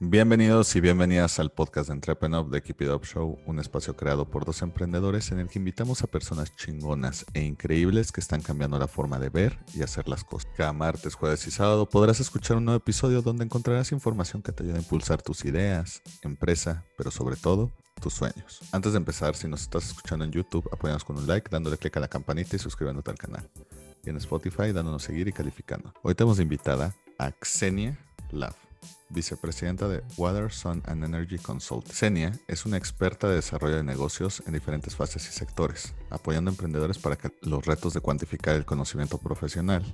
Bienvenidos y bienvenidas al podcast de Entrepreneur de Keep It Up Show, un espacio creado por dos emprendedores en el que invitamos a personas chingonas e increíbles que están cambiando la forma de ver y hacer las cosas. Cada martes, jueves y sábado podrás escuchar un nuevo episodio donde encontrarás información que te ayude a impulsar tus ideas, empresa, pero sobre todo tus sueños. Antes de empezar, si nos estás escuchando en YouTube, apóyanos con un like, dándole click a la campanita y suscribiéndote al canal. Y en Spotify, dándonos seguir y calificando. Hoy tenemos invitada a Xenia Love vicepresidenta de Water, Sun and Energy Consult. Xenia es una experta de desarrollo de negocios en diferentes fases y sectores, apoyando a emprendedores para que los retos de cuantificar el conocimiento profesional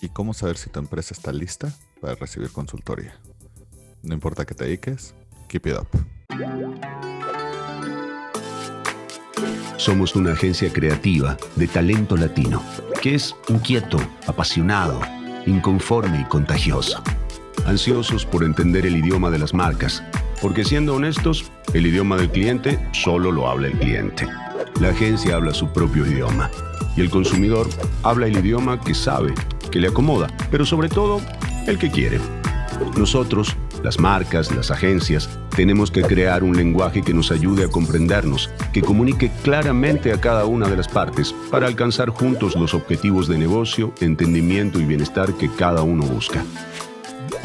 y cómo saber si tu empresa está lista para recibir consultoría. No importa que te dediques, keep it up. Somos una agencia creativa de talento latino, que es inquieto, apasionado, inconforme y contagioso ansiosos por entender el idioma de las marcas, porque siendo honestos, el idioma del cliente solo lo habla el cliente. La agencia habla su propio idioma y el consumidor habla el idioma que sabe, que le acomoda, pero sobre todo el que quiere. Nosotros, las marcas, las agencias, tenemos que crear un lenguaje que nos ayude a comprendernos, que comunique claramente a cada una de las partes para alcanzar juntos los objetivos de negocio, entendimiento y bienestar que cada uno busca.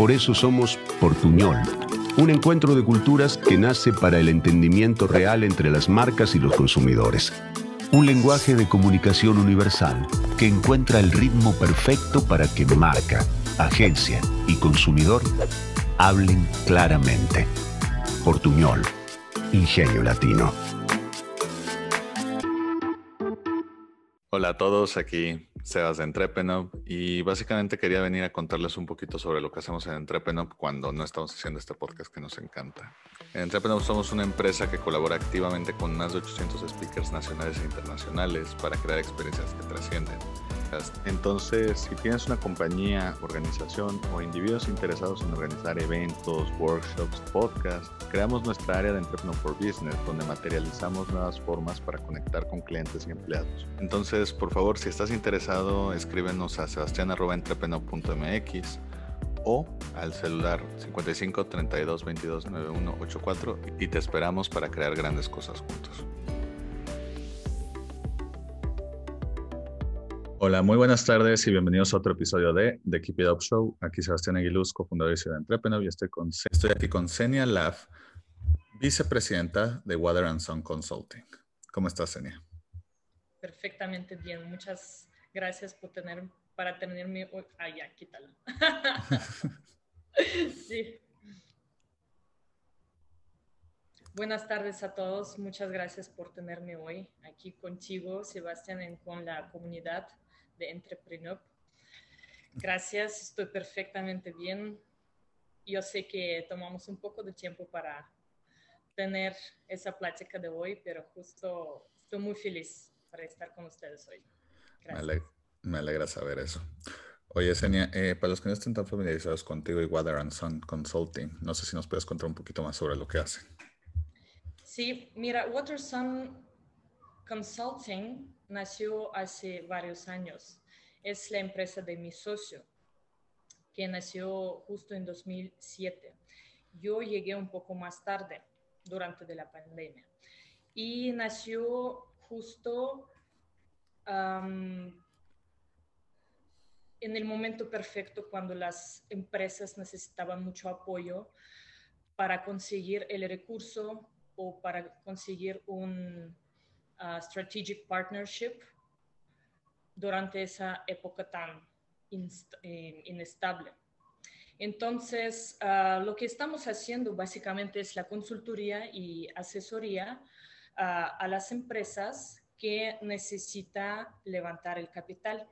Por eso somos Portuñol, un encuentro de culturas que nace para el entendimiento real entre las marcas y los consumidores. Un lenguaje de comunicación universal que encuentra el ritmo perfecto para que marca, agencia y consumidor hablen claramente. Portuñol, Ingenio Latino. Hola a todos, aquí Sebas de Entrepenop y básicamente quería venir a contarles un poquito sobre lo que hacemos en Entrepenop cuando no estamos haciendo este podcast que nos encanta. En Entrepenop somos una empresa que colabora activamente con más de 800 speakers nacionales e internacionales para crear experiencias que trascienden entonces, si tienes una compañía, organización o individuos interesados en organizar eventos, workshops, podcasts, creamos nuestra área de Entrepreneur for Business, donde materializamos nuevas formas para conectar con clientes y empleados. Entonces, por favor, si estás interesado, escríbenos a sebastián.entrepreneur.mx o al celular 55 32 22 91 84 y te esperamos para crear grandes cosas juntos. Hola, muy buenas tardes y bienvenidos a otro episodio de The Keep It Up Show. Aquí Sebastián Aguiluz, cofundador de Ciudad Entrepreneur y estoy, con, estoy aquí con Senia Laff, vicepresidenta de Water and Sun Consulting. ¿Cómo estás, Senia? Perfectamente bien. Muchas gracias por tener, para tenerme hoy. Ah, ya, quítalo. sí. Buenas tardes a todos. Muchas gracias por tenerme hoy aquí contigo, Sebastián, en, con la comunidad de Entrepreneur. Gracias, estoy perfectamente bien. Yo sé que tomamos un poco de tiempo para tener esa plática de hoy, pero justo estoy muy feliz para estar con ustedes hoy. Me, alegra, saber eso. Oye, Senia, eh, para los que no estén tan familiarizados contigo y Water and Sun Consulting, no sé si nos puedes contar un poquito más sobre lo que hacen. Sí, mira, Water Sun Consulting nació hace varios años. Es la empresa de mi socio, que nació justo en 2007. Yo llegué un poco más tarde, durante de la pandemia. Y nació justo en el momento perfecto cuando las empresas necesitaban mucho apoyo para conseguir el recurso o para conseguir un strategic partnership durante esa época tan eh, inestable. Entonces, ah, lo que estamos haciendo básicamente es la consultoría y asesoría ah, a las empresas que necesita levantar el capital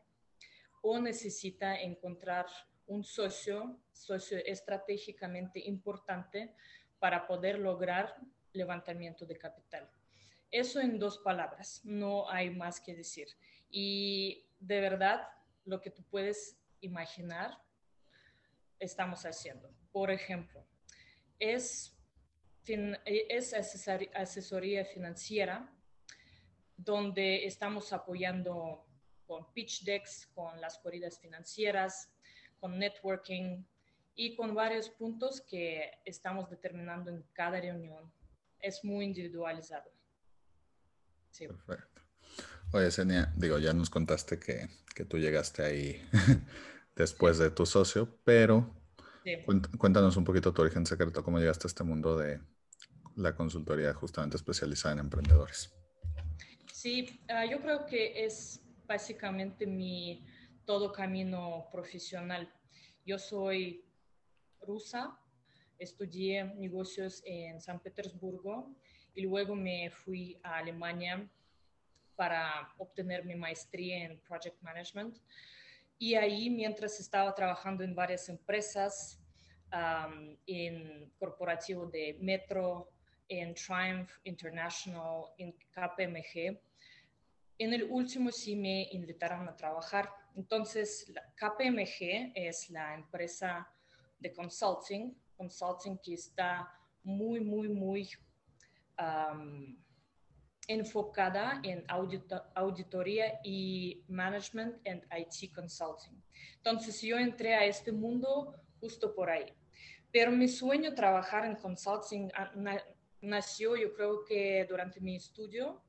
o necesita encontrar un socio, socio estratégicamente importante para poder lograr levantamiento de capital. Eso en dos palabras, no hay más que decir. Y de verdad, lo que tú puedes imaginar, estamos haciendo. Por ejemplo, es, es asesoría financiera donde estamos apoyando con pitch decks, con las corridas financieras, con networking y con varios puntos que estamos determinando en cada reunión. Es muy individualizado. Sí. Perfecto. Oye, Senia, digo, ya nos contaste que, que tú llegaste ahí después de tu socio, pero cuéntanos un poquito tu origen secreto, cómo llegaste a este mundo de la consultoría justamente especializada en emprendedores. Sí, ah, yo creo que es básicamente mi todo camino profesional. Yo soy rusa, estudié negocios en San Petersburgo y luego me fui a Alemania para obtener mi maestría en Project Management. Y ahí, mientras estaba trabajando en varias empresas, en corporativo de Metro, en Triumph International, en KPMG, en el último sí me invitaron a trabajar. Entonces, KPMG es la empresa de consulting, consulting que está muy, muy, muy enfocada en auditoría y management and IT consulting. Entonces yo entré a este mundo justo por ahí. Pero mi sueño trabajar en consulting nació yo creo que durante mi estudio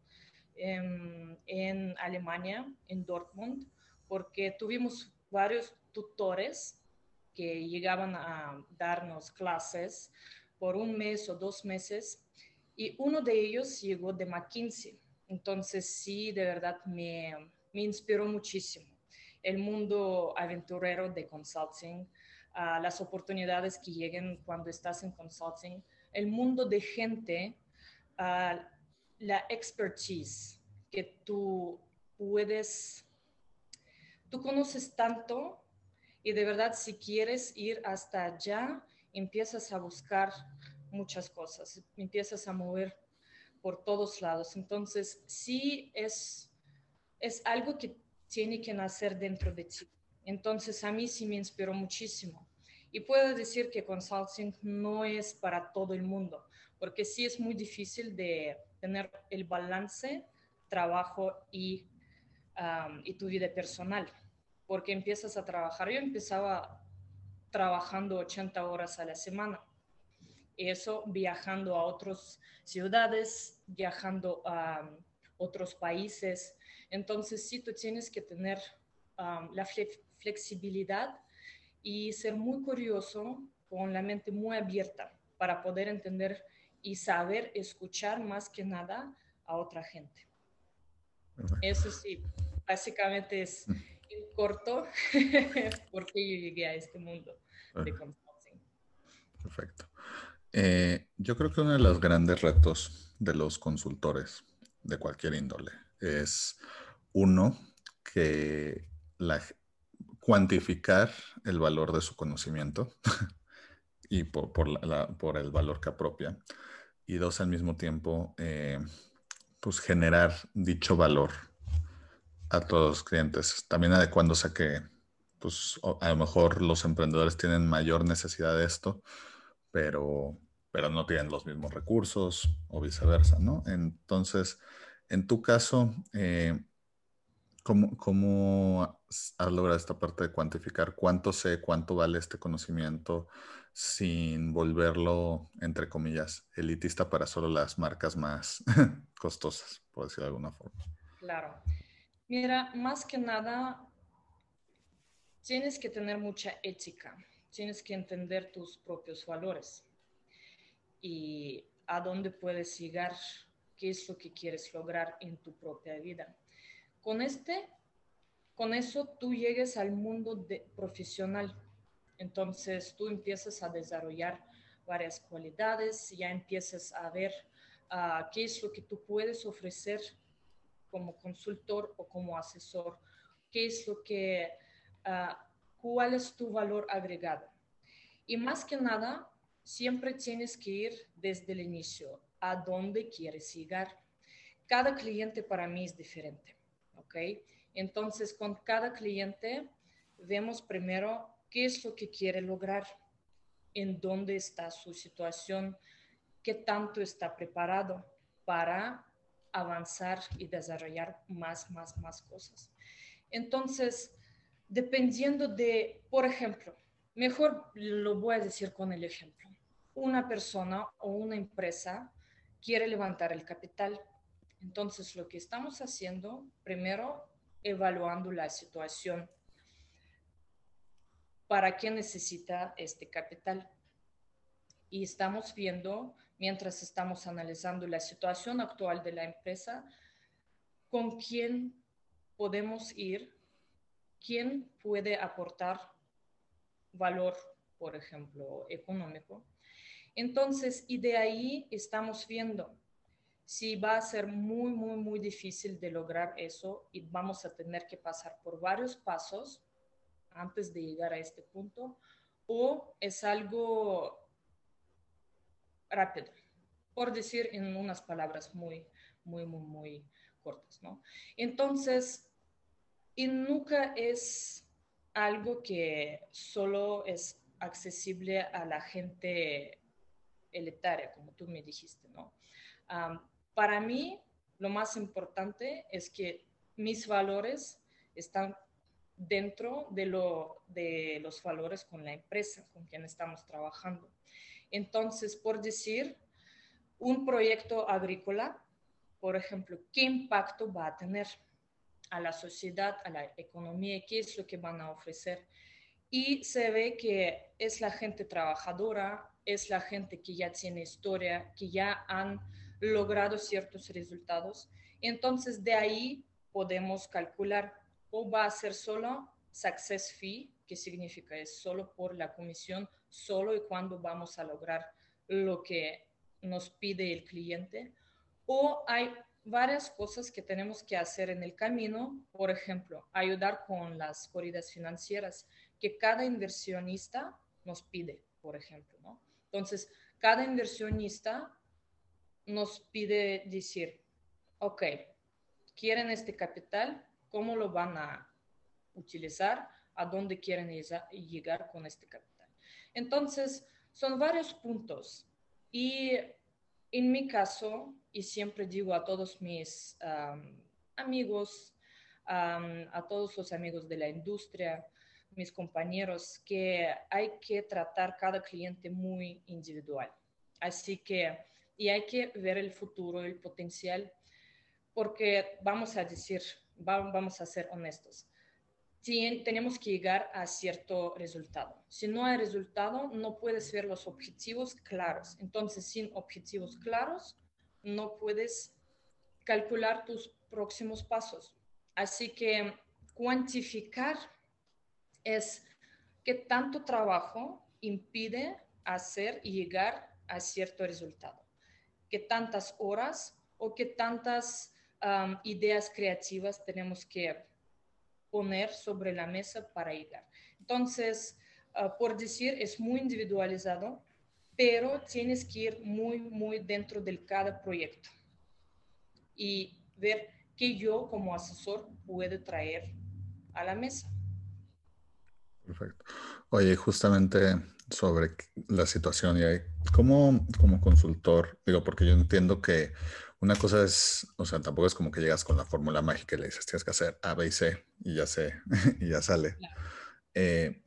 em, en Alemania, en Dortmund, porque tuvimos varios tutores que llegaban a darnos clases por un mes o dos meses y uno de ellos llegó de McKinsey. Entonces sí, de verdad me, me inspiró muchísimo el mundo aventurero de consulting, uh, las oportunidades que lleguen cuando estás en consulting, el mundo de gente, uh, la expertise que tú puedes, tú conoces tanto y de verdad si quieres ir hasta allá, empiezas a buscar muchas cosas, empiezas a mover por todos lados. Entonces, sí es, es algo que tiene que nacer dentro de ti. Entonces, a mí sí me inspiró muchísimo. Y puedo decir que consulting no es para todo el mundo, porque sí es muy difícil de tener el balance trabajo y, y tu vida personal, porque empiezas a trabajar. Yo empezaba trabajando 80 horas a la semana eso viajando a otras ciudades, viajando a otros países. Entonces, sí, tú tienes que tener um, la flexibilidad y ser muy curioso con la mente muy abierta para poder entender y saber escuchar más que nada a otra gente. Eso sí, básicamente es mm. en corto porque yo llegué a este mundo de consulting. Perfecto. Eh, yo creo que uno de los grandes retos de los consultores de cualquier índole es uno que la, cuantificar el valor de su conocimiento y por, por, el valor que apropia. Y dos, al mismo tiempo, eh, pues generar dicho valor a todos los clientes. También adecuándose a que, pues, a lo mejor los emprendedores tienen mayor necesidad de esto, pero, pero no tienen los mismos recursos o viceversa, ¿no? Entonces, en tu caso, eh, ¿cómo, has logrado esta parte de cuantificar cuánto sé, cuánto vale este conocimiento sin volverlo, entre comillas, elitista para solo las marcas más costosas, por decirlo de alguna forma? Claro. Mira, más que nada, tienes que tener mucha ética tienes que entender tus propios valores y a dónde puedes llegar, qué es lo que quieres lograr en tu propia vida. Con este, con eso tú llegues al mundo de, profesional. Entonces tú empiezas a desarrollar varias cualidades, ya empiezas a ver ah, qué es lo que tú puedes ofrecer como consultor o como asesor, qué es lo que uh, cuál es tu valor agregado. Y más que nada, siempre tienes que ir desde el inicio a dónde quieres llegar. Cada cliente para mí es diferente, ¿ok? Entonces, con cada cliente vemos primero qué es lo que quiere lograr, en dónde está su situación, qué tanto está preparado para avanzar y desarrollar más, más, más cosas. Entonces, dependiendo de, por ejemplo, mejor lo voy a decir con el ejemplo. Una persona o una empresa quiere levantar el capital. Entonces, lo que estamos haciendo, primero, evaluando la situación. ¿Para qué necesita este capital? Y estamos viendo, mientras estamos analizando la situación actual de la empresa, con quién podemos ir, quién puede aportar valor, por ejemplo, económico. Entonces, y de ahí estamos viendo si va a ser muy, muy, muy difícil de lograr eso y vamos a tener que pasar por varios pasos antes de llegar a este punto, o es algo rápido, por decir en unas palabras muy, muy, muy, muy cortas, ¿no? Entonces, y nunca es algo que solo es accesible a la gente elitaria, como tú me dijiste, ¿no? para mí, lo más importante es que mis valores están dentro de, lo, de los valores con la empresa con quien estamos trabajando. Entonces, por decir, un proyecto agrícola, por ejemplo, ¿qué impacto va a tener a la sociedad, a la economía? ¿Qué es lo que van a ofrecer? Y se ve que es la gente trabajadora, es la gente que ya tiene historia, que ya han logrado ciertos resultados. Entonces, de ahí podemos calcular o va a ser solo success fee, que significa es solo por la comisión, solo y cuando vamos a lograr lo que nos pide el cliente, o hay varias cosas que tenemos que hacer en el camino, por ejemplo, ayudar con las corridas financieras que cada inversionista nos pide, por ejemplo, ¿no? Entonces, cada inversionista nos pide decir, ok, quieren este capital, ¿cómo lo van a utilizar? ¿A dónde quieren llegar con este capital? Entonces, son varios puntos. Y en mi caso, y siempre digo a todos mis amigos, a todos los amigos de la industria, mis compañeros que hay que tratar cada cliente muy individual. Así que, y hay que ver el futuro, el potencial, porque vamos a decir, vamos a ser honestos, tenemos que llegar a cierto resultado. Si no hay resultado, no puedes ver los objetivos claros. Entonces, sin objetivos claros, no puedes calcular tus próximos pasos. Así que cuantificar es qué tanto trabajo impide hacer y llegar a cierto resultado, qué tantas horas o qué tantas ideas creativas tenemos que poner sobre la mesa para llegar. Entonces, ah, por decir, es muy individualizado, pero tienes que ir muy, muy dentro de cada proyecto y ver qué yo como asesor puedo traer a la mesa. Perfecto. Oye, justamente sobre la situación y ¿cómo como consultor, digo, porque yo entiendo que una cosa es, o sea, tampoco es como que llegas con la fórmula mágica y le dices, tienes que hacer A, B y C y ya sé, y ya sale. Eh,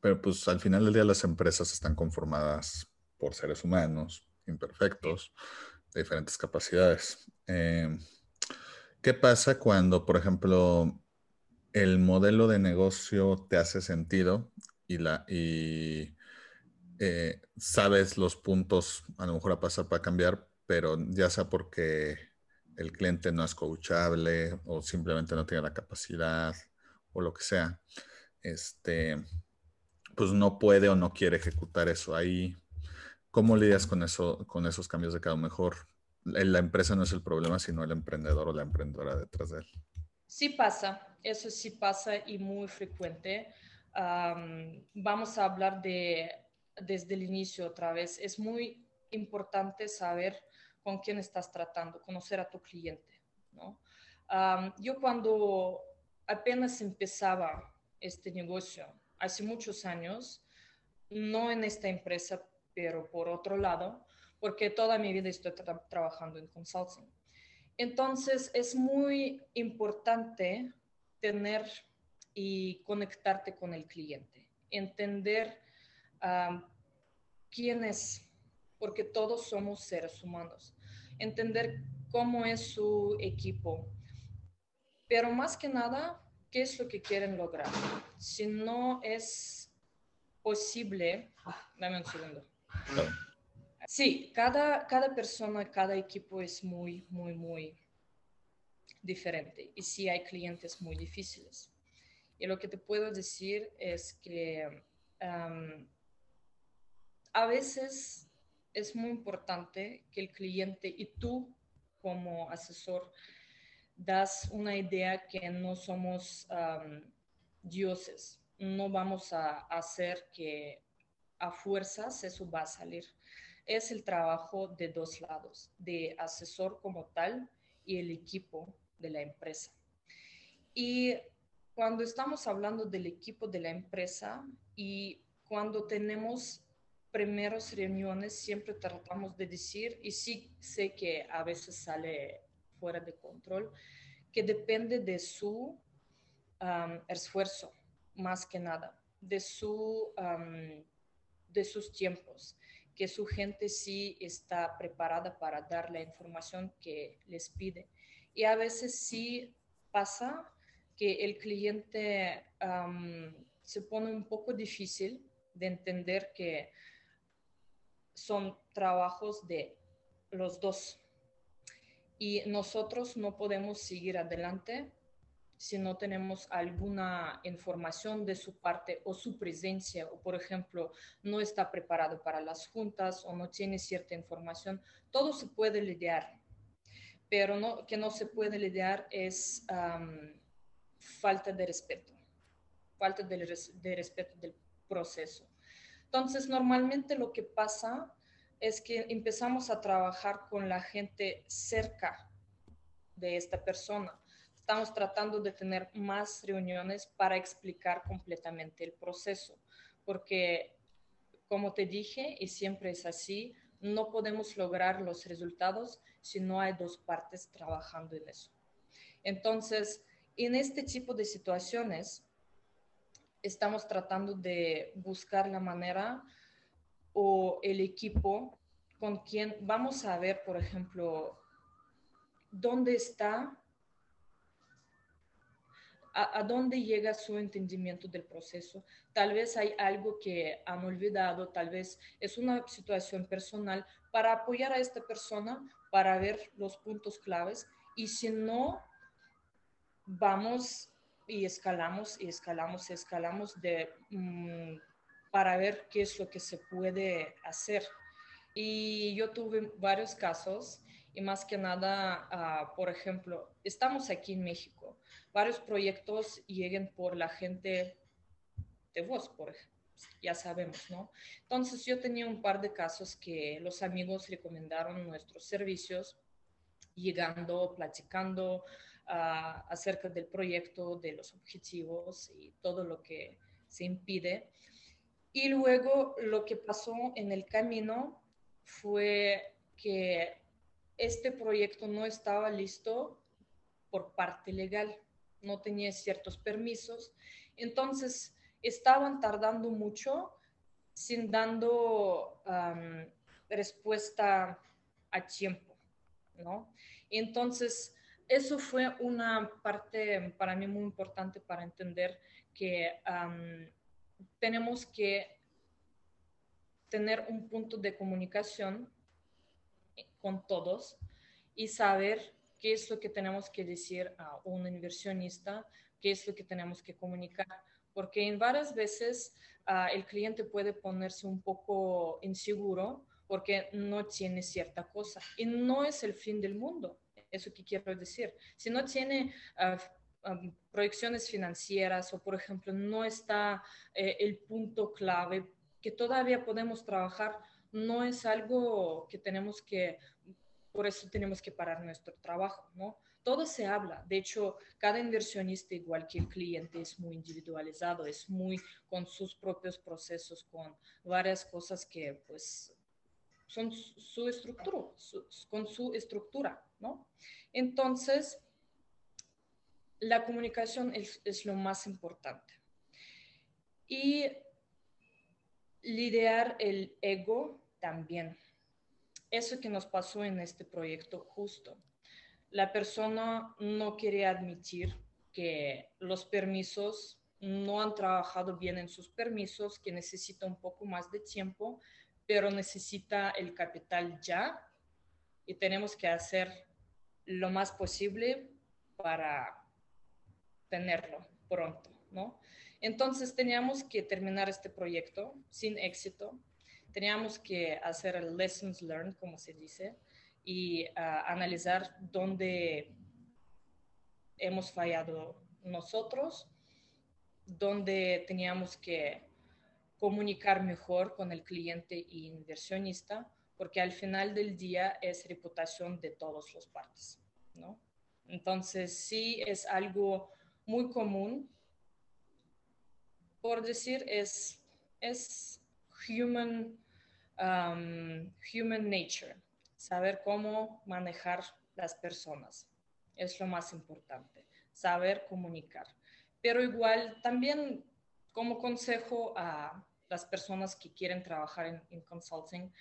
pero pues al final del día las empresas están conformadas por seres humanos, imperfectos, de diferentes capacidades. Eh, ¿Qué pasa cuando, por ejemplo, el modelo de negocio te hace sentido y, la, y eh, sabes los puntos a lo mejor a pasar para cambiar, pero ya sea porque el cliente no es coachable o simplemente no tiene la capacidad o lo que sea, este, pues no puede o no quiere ejecutar eso ahí. ¿Cómo lidias con eso, con esos cambios de cada mejor? La empresa no es el problema, sino el emprendedor o la emprendedora detrás de él. Sí pasa, eso sí pasa y muy frecuente. vamos a hablar de desde el inicio otra vez. Es muy importante saber con quién estás tratando, conocer a tu cliente. yo cuando apenas empezaba este negocio, hace muchos años, no en esta empresa, pero por otro lado, porque toda mi vida estoy trabajando en consulting. Entonces, es muy importante tener y conectarte con el cliente. entender quién es, porque todos somos seres humanos, entender cómo es su equipo, pero más que nada, qué es lo que quieren lograr. Si no es posible, dame un segundo. Sí, cada, cada persona, cada equipo es muy, muy, muy diferente y sí hay clientes muy difíciles. Y lo que te puedo decir es que a veces es muy importante que el cliente y tú como asesor das una idea que no somos dioses. No vamos a hacer que a fuerzas eso va a salir. Es el trabajo de dos lados, de asesor como tal y el equipo de la empresa. Y cuando estamos hablando del equipo de la empresa y cuando tenemos primeras reuniones, siempre tratamos de decir, y sí sé que a veces sale fuera de control, que depende de su esfuerzo, más que nada, de, su, de sus tiempos, que su gente sí está preparada para dar la información que les pide. Y a veces sí pasa que el cliente se pone un poco difícil de entender que son trabajos de los dos. Y nosotros no podemos seguir adelante si no tenemos alguna información de su parte o su presencia, o por ejemplo, no está preparado para las juntas o no tiene cierta información. Todo se puede lidiar, pero no, que no se puede lidiar es falta de respeto, falta de, respeto del proceso. Entonces, normalmente lo que pasa es que empezamos a trabajar con la gente cerca de esta persona. Estamos tratando de tener más reuniones para explicar completamente el proceso, porque como te dije, y siempre es así, no podemos lograr los resultados si no hay dos partes trabajando en eso. Entonces, en este tipo de situaciones, estamos tratando de buscar la manera o el equipo con quien vamos a ver, por ejemplo, dónde está, a, dónde llega su entendimiento del proceso. Tal vez hay algo que han olvidado, tal vez es una situación personal para apoyar a esta persona, para ver los puntos claves y si no vamos y escalamos y escalamos y escalamos de, mm, para ver qué es lo que se puede hacer. Y yo tuve varios casos y más que nada, ah, por ejemplo, estamos aquí en México, varios proyectos lleguen por la gente de voz, por ejemplo, ya sabemos, ¿no? Entonces yo tenía un par de casos que los amigos recomendaron nuestros servicios, llegando, platicando, acerca del proyecto, de los objetivos y todo lo que se impide. Y luego lo que pasó en el camino fue que este proyecto no estaba listo por parte legal, no tenía ciertos permisos, entonces estaban tardando mucho sin dando respuesta a tiempo, ¿no? Entonces, eso fue una parte para mí muy importante para entender que tenemos que tener un punto de comunicación con todos y saber qué es lo que tenemos que decir a un inversionista, qué es lo que tenemos que comunicar, porque en varias veces ah, el cliente puede ponerse un poco inseguro porque no tiene cierta cosa y no es el fin del mundo eso que quiero decir. Si no tiene ah, proyecciones financieras o, por ejemplo, no está eh, el punto clave que todavía podemos trabajar, no es algo que tenemos que, por eso tenemos que parar nuestro trabajo, ¿no? Todo se habla. De hecho, cada inversionista, igual que el cliente, es muy individualizado, es muy con sus propios procesos, con varias cosas que, pues, son su estructura, con su estructura, ¿no? Entonces, la comunicación es, lo más importante. Y lidiar el ego también. Eso que nos pasó en este proyecto justo. La persona no quiere admitir que los permisos no han trabajado bien en sus permisos, que necesita un poco más de tiempo, pero necesita el capital ya y tenemos que hacer lo más posible para tenerlo pronto, ¿no? Entonces teníamos que terminar este proyecto sin éxito, teníamos que hacer el lessons learned, como se dice, y ah, analizar dónde hemos fallado nosotros, dónde teníamos que comunicar mejor con el cliente e inversionista, porque al final del día es reputación de todas las partes, ¿no? Entonces, sí es algo muy común. Por decir, es, es human, um, human nature, saber cómo manejar las personas. Es lo más importante, saber comunicar. Pero igual, también como consejo a las personas que quieren trabajar en, consulting,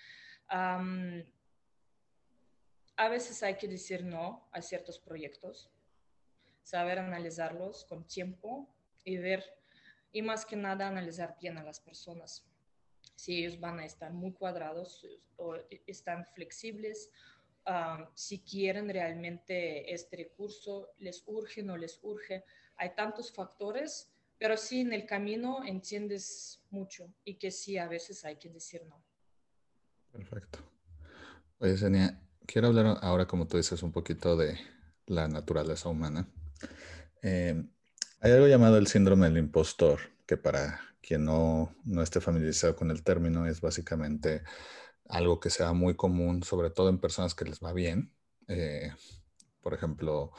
a veces hay que decir no a ciertos proyectos, saber analizarlos con tiempo y ver, y más que nada analizar bien a las personas. Si ellos van a estar muy cuadrados o están flexibles, si quieren realmente este recurso, les urge, no les urge. Hay tantos factores, pero sí en el camino entiendes mucho y que sí, a veces hay que decir no. Perfecto. Oye, Senia, quiero hablar ahora, como tú dices, un poquito de la naturaleza humana. Eh, hay algo llamado el síndrome del impostor, que para quien no, no esté familiarizado con el término es básicamente algo que sea muy común, sobre todo en personas que les va bien. Eh, por ejemplo,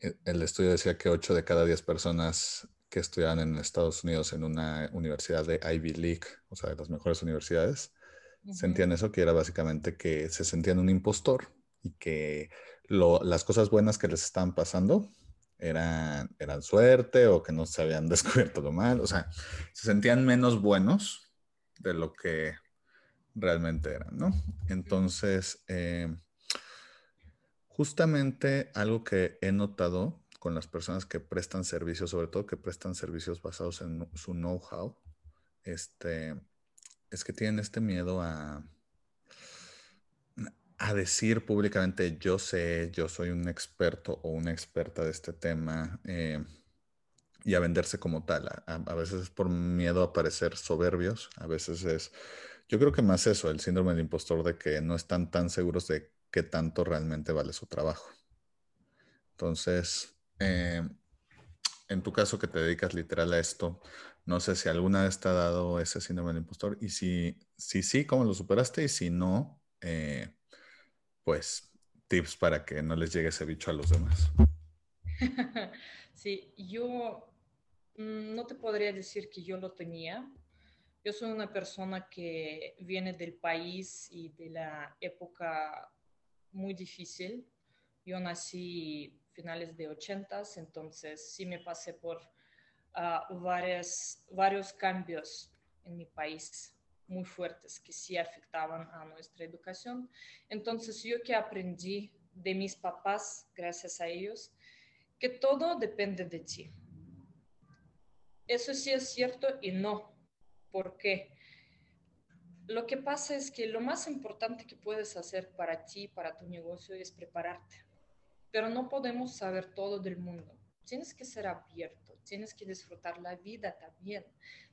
e, el estudio decía que 8 de cada 10 personas que estudiaban en Estados Unidos en una universidad de Ivy League, o sea, de las mejores universidades, sentían eso, que era básicamente que se sentían un impostor y que las cosas buenas que les estaban pasando eran, eran suerte o que no se habían descubierto lo mal, o sea, se sentían menos buenos de lo que realmente eran, ¿no? Entonces, eh, justamente algo que he notado con las personas que prestan servicios, sobre todo que prestan servicios basados en su know-how, este, es que tienen este miedo a, a decir públicamente, yo sé, yo soy un experto o una experta de este tema, eh, y a venderse como tal. A, a, veces es por miedo a parecer soberbios, a veces es, yo creo que más eso, el síndrome del impostor de que no están tan seguros de qué tanto realmente vale su trabajo. Entonces, eh, en tu caso que te dedicas literal a esto, no sé si alguna vez te ha dado ese síndrome del impostor y si, si sí, ¿cómo lo superaste? Y si no, eh, pues tips para que no les llegue ese bicho a los demás. Sí, yo mm, no te podría decir que yo lo tenía. Yo soy una persona que viene del país y de la época muy difícil. Yo nací finales de 80, entonces sí me pasé por uh, varios cambios en mi país muy fuertes que sí afectaban a nuestra educación. Entonces yo que aprendí de mis papás, gracias a ellos, que todo depende de ti. Eso sí es cierto y no. ¿Por qué? Lo que pasa es que lo más importante que puedes hacer para ti, para tu negocio, es prepararte pero no podemos saber todo del mundo. Tienes que ser abierto, tienes que disfrutar la vida también.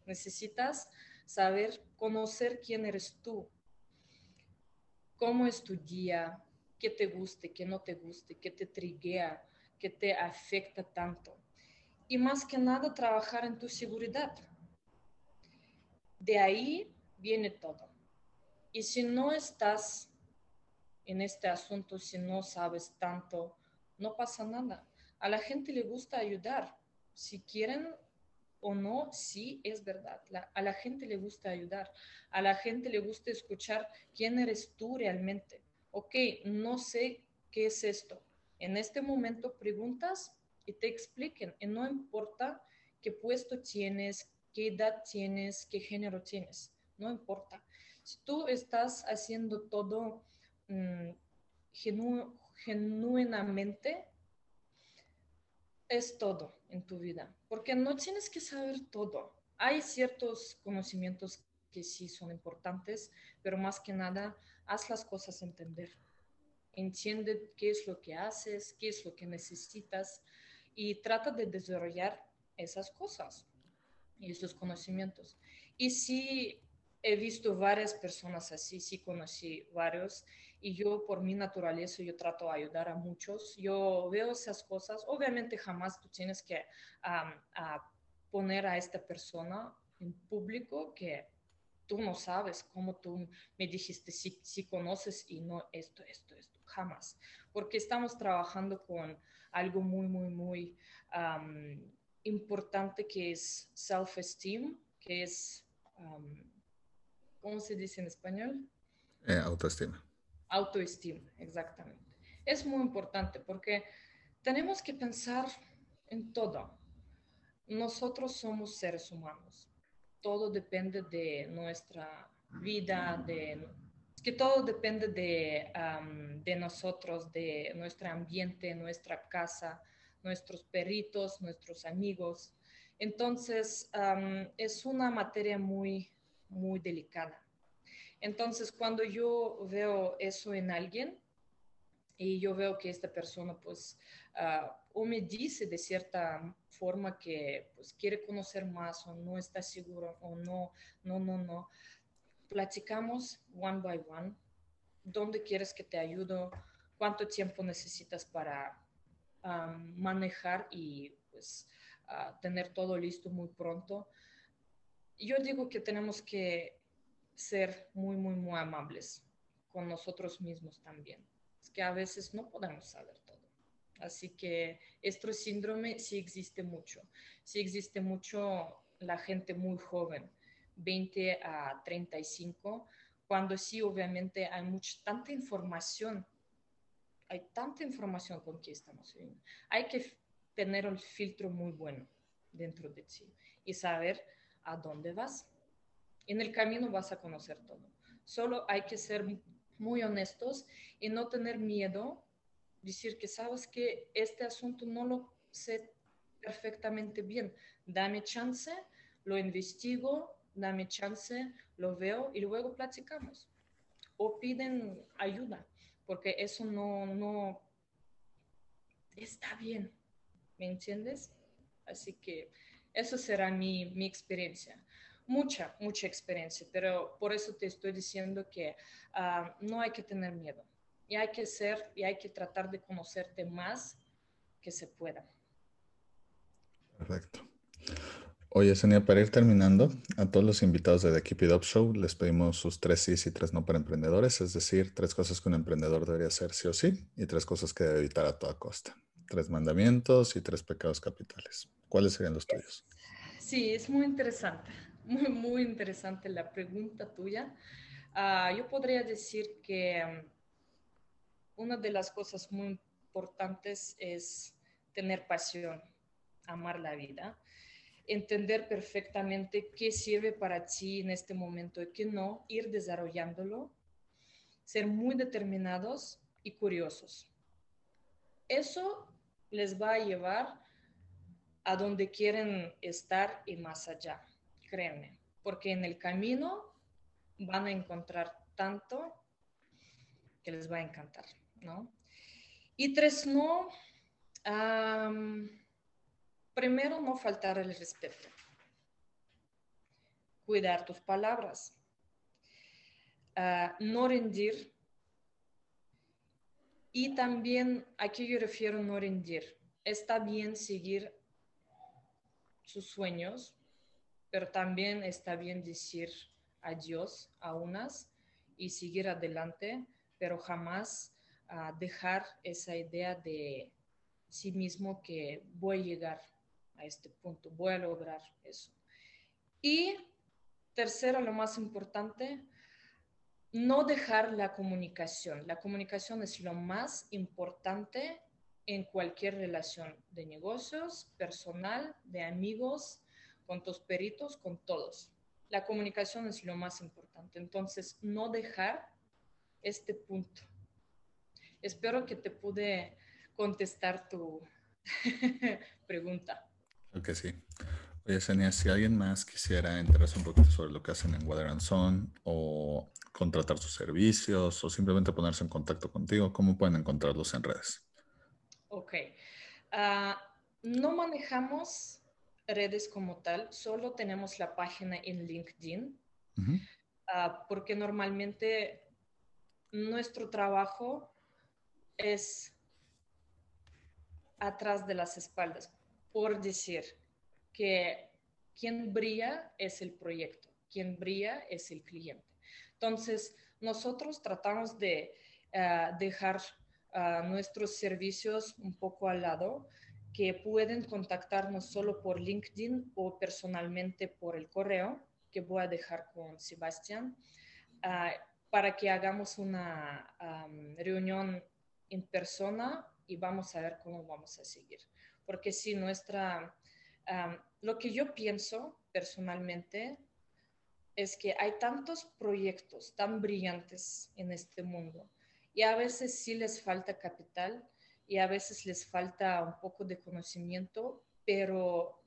Necesitas saber, conocer quién eres tú, cómo es tu día, qué te guste, qué no te guste, qué te triguea, qué te afecta tanto. Y más que nada, trabajar en tu seguridad. De ahí viene todo. Y si no estás en este asunto, si no sabes tanto, no pasa nada. A la gente le gusta ayudar. Si quieren o no, sí es verdad. a la gente le gusta ayudar. A la gente le gusta escuchar quién eres tú realmente. Ok, no sé qué es esto. En este momento preguntas y te expliquen. Y no importa qué puesto tienes, qué edad tienes, qué género tienes. no importa. Si tú estás haciendo todo mm, genuinamente, es todo en tu vida, porque no tienes que saber todo. Hay ciertos conocimientos que sí son importantes, pero más que nada, haz las cosas entender. Entiende qué es lo que haces, qué es lo que necesitas y trata de desarrollar esas cosas y esos conocimientos. Y sí, he visto varias personas así, sí conocí varios y yo por mi naturaleza yo trato de ayudar a muchos. Yo veo esas cosas, obviamente jamás tú tienes que poner a esta persona en público que tú no sabes cómo tú me dijiste si, si conoces y no esto, esto, esto, jamás. Porque estamos trabajando con algo muy, muy, muy importante que es self-esteem, que es, ¿cómo se dice en español? Eh, autoestima. Autoestima, exactamente. Es muy importante porque tenemos que pensar en todo. Nosotros somos seres humanos. Todo depende de nuestra vida, de que todo depende de, de nosotros, de nuestro ambiente, nuestra casa, nuestros perritos, nuestros amigos. Entonces, es una materia muy, muy delicada. Entonces, cuando yo veo eso en alguien y yo veo que esta persona, pues, uh, o me dice de cierta forma que pues, quiere conocer más o no está seguro o no, no, no, no, platicamos one by one. ¿Dónde quieres que te ayude? ¿Cuánto tiempo necesitas para manejar y pues tener todo listo muy pronto. Yo digo que tenemos que ser muy, muy, muy amables con nosotros mismos también. Es que a veces no podemos saber todo. Así que este síndrome sí existe mucho. Sí existe mucho la gente muy joven, 20 a 35, cuando sí obviamente hay mucha, tanta información hay tanta información con que estamos viviendo. Hay que tener el filtro muy bueno dentro de ti y saber a dónde vas. En el camino vas a conocer todo. Solo hay que ser muy honestos y no tener miedo, decir que sabes que este asunto no lo sé perfectamente bien. Dame chance, lo investigo, dame chance, lo veo y luego platicamos. O piden ayuda porque eso no, no está bien, ¿me entiendes? Así que eso será mi, mi experiencia. Mucha, mucha experiencia, pero por eso te estoy diciendo que ah, no hay que tener miedo y hay que ser y hay que tratar de conocerte más que se pueda. Perfecto. Oye, Sonia, para ir terminando, a todos los invitados de The Keep It Up Show les pedimos sus tres sí y tres no para emprendedores, es decir, tres cosas que un emprendedor debería hacer sí o sí y tres cosas que debe evitar a toda costa. Tres mandamientos y tres pecados capitales. ¿Cuáles serían los tuyos? Sí, es muy interesante, muy, muy interesante la pregunta tuya. Ah, yo podría decir que um, una de las cosas muy importantes es tener pasión, amar la vida entender perfectamente qué sirve para ti en este momento y qué no, ir desarrollándolo, ser muy determinados y curiosos. Eso les va a llevar a donde quieren estar y más allá, créeme, porque en el camino van a encontrar tanto que les va a encantar, ¿no? Y tres, no, Primero, no faltar el respeto. Cuidar tus palabras. Ah, no rendir. Y también, ¿a qué yo refiero no rendir? Está bien seguir sus sueños, pero también está bien decir adiós a unas y seguir adelante, pero jamás ah, dejar esa idea de sí mismo que voy a llegar a este punto, voy a lograr eso. Y tercero, lo más importante, no dejar la comunicación. La comunicación es lo más importante en cualquier relación de negocios, personal, de amigos, con tus peritos, con todos. la comunicación es lo más importante. Entonces, no dejar este punto. Espero que te pude contestar tu pregunta. Ok, sí. Oye, Senia, si alguien más quisiera enterarse un poquito sobre lo que hacen en Water and Son o contratar sus servicios o simplemente ponerse en contacto contigo, ¿cómo pueden encontrarlos en redes? Ok. Ah, no manejamos redes como tal, solo tenemos la página en LinkedIn, ah, porque normalmente nuestro trabajo es atrás de las espaldas, por decir que quien brilla es el proyecto, quien brilla es el cliente. Entonces, nosotros tratamos de ah, dejar nuestros servicios un poco al lado, que pueden contactarnos solo por LinkedIn o personalmente por el correo, que voy a dejar con Sebastián, ah, para que hagamos una reunión en persona y vamos a ver cómo vamos a seguir. Porque si nuestra, lo que yo pienso personalmente es que hay tantos proyectos tan brillantes en este mundo y a veces sí les falta capital y a veces les falta un poco de conocimiento, pero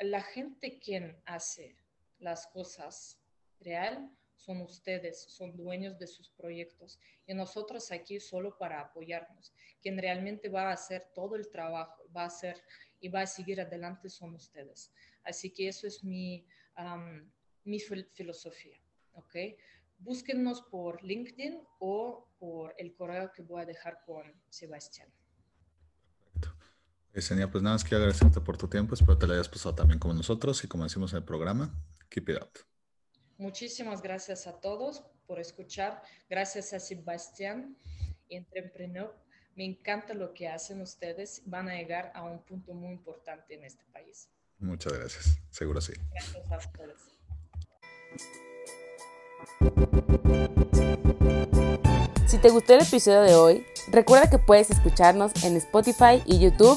la gente quien hace las cosas real son ustedes, son dueños de sus proyectos y nosotros aquí solo para apoyarnos. Quien realmente va a hacer todo el trabajo, va a hacer y va a seguir adelante son ustedes. Así que eso es mi, mi filosofía, ¿ok? Búsquennos por LinkedIn o por el correo que voy a dejar con Sebastián. Yesenia, pues nada más quiero agradecerte por tu tiempo. Espero te lo hayas pasado también como nosotros y como decimos en el programa, keep it up. Muchísimas gracias a todos por escuchar. Gracias a Sebastián, Entrepreneur. Me encanta lo que hacen ustedes. Van a llegar a un punto muy importante en este país. Muchas gracias. Seguro sí. Gracias a ustedes. Si te gustó el episodio de hoy, recuerda que puedes escucharnos en Spotify y YouTube